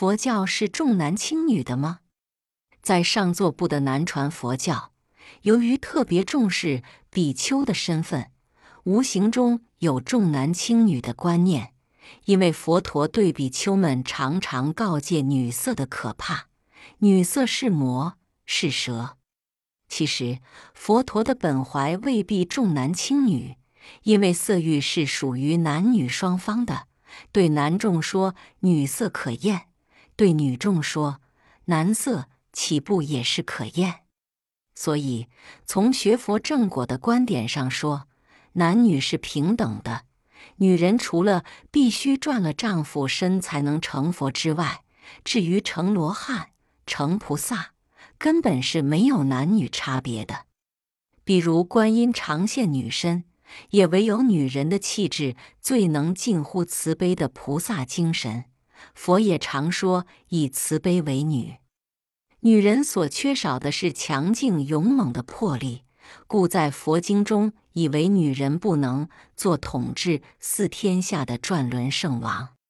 佛教是重男轻女的吗？在上座部的南传佛教，由于特别重视比丘的身份，无形中有重男轻女的观念。因为佛陀对比丘们常常告诫女色的可怕，女色是魔是蛇。其实佛陀的本怀未必重男轻女，因为色欲是属于男女双方的。对男众说女色可厌，对女众说男色岂不也是可厌？所以从学佛正果的观点上说，男女是平等的。女人除了必须赚了丈夫身才能成佛之外，至于成罗汉、成菩萨，根本是没有男女差别的。比如观音常现女身，也唯有女人的气质最能近乎慈悲的菩萨精神。佛也常说以慈悲为女，女人所缺少的是强劲勇猛的魄力。故在佛经中，以为女人不能做统治四天下的转轮圣王。